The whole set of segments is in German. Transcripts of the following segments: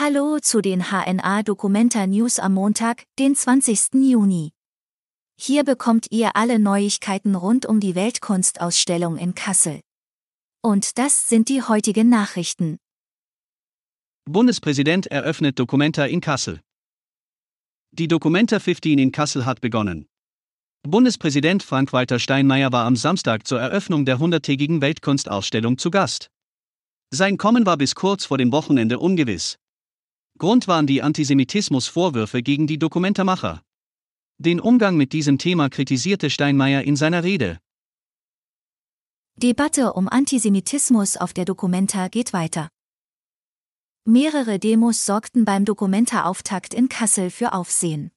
Hallo zu den HNA Documenta News am Montag, den 20. Juni. Hier bekommt ihr alle Neuigkeiten rund um die Weltkunstausstellung in Kassel. Und das sind die heutigen Nachrichten. Bundespräsident eröffnet Documenta in Kassel. Die Documenta 15 in Kassel hat begonnen. Bundespräsident Frank-Walter Steinmeier war am Samstag zur Eröffnung der 100-tägigen Weltkunstausstellung zu Gast. Sein Kommen war bis kurz vor dem Wochenende ungewiss. Grund waren die Antisemitismusvorwürfe gegen die Dokumentarmacher. Den Umgang mit diesem Thema kritisierte Steinmeier in seiner Rede. Debatte um Antisemitismus auf der Dokumenta geht weiter. Mehrere Demos sorgten beim Dokumenta-Auftakt in Kassel für Aufsehen.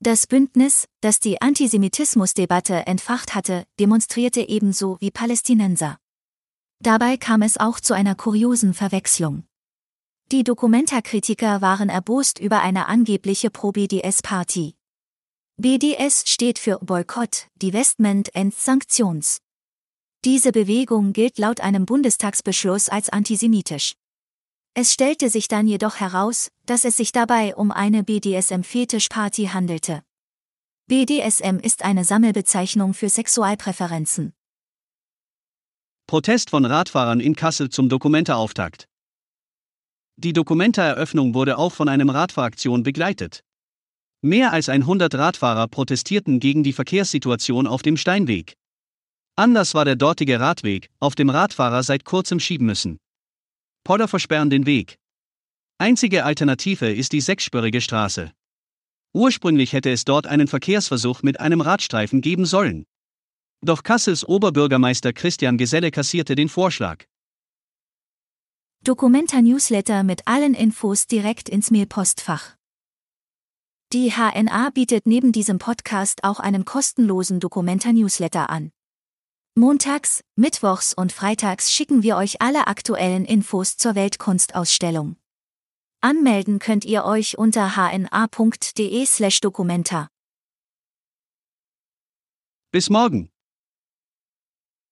Das Bündnis, das die Antisemitismusdebatte entfacht hatte, demonstrierte ebenso wie Palästinenser. Dabei kam es auch zu einer kuriosen Verwechslung. Die Dokumenta-Kritiker waren erbost über eine angebliche Pro-BDS-Party. BDS steht für Boykott, Divestment and Sanktions. Diese Bewegung gilt laut einem Bundestagsbeschluss als antisemitisch. Es stellte sich dann jedoch heraus, dass es sich dabei um eine BDSM-Fetischparty handelte. BDSM ist eine Sammelbezeichnung für Sexualpräferenzen. Protest von Radfahrern in Kassel zum Dokumentarauftakt. Die Dokumentareröffnung wurde auch von einem Radfahraktion begleitet. Mehr als 100 Radfahrer protestierten gegen die Verkehrssituation auf dem Steinweg. Anders war der dortige Radweg, auf dem Radfahrer seit kurzem schieben müssen. Podder versperren den Weg. Einzige Alternative ist die sechsspurige Straße. Ursprünglich hätte es dort einen Verkehrsversuch mit einem Radstreifen geben sollen. Doch Kassels Oberbürgermeister Christian Geselle kassierte den Vorschlag. Dokumenta-Newsletter mit allen Infos direkt ins Mailpostfach. Die HNA bietet neben diesem Podcast auch einen kostenlosen Dokumenta-Newsletter an. Montags, Mittwochs und Freitags schicken wir euch alle aktuellen Infos zur Weltkunstausstellung. Anmelden könnt ihr euch unter hna.de/documenta. Bis morgen.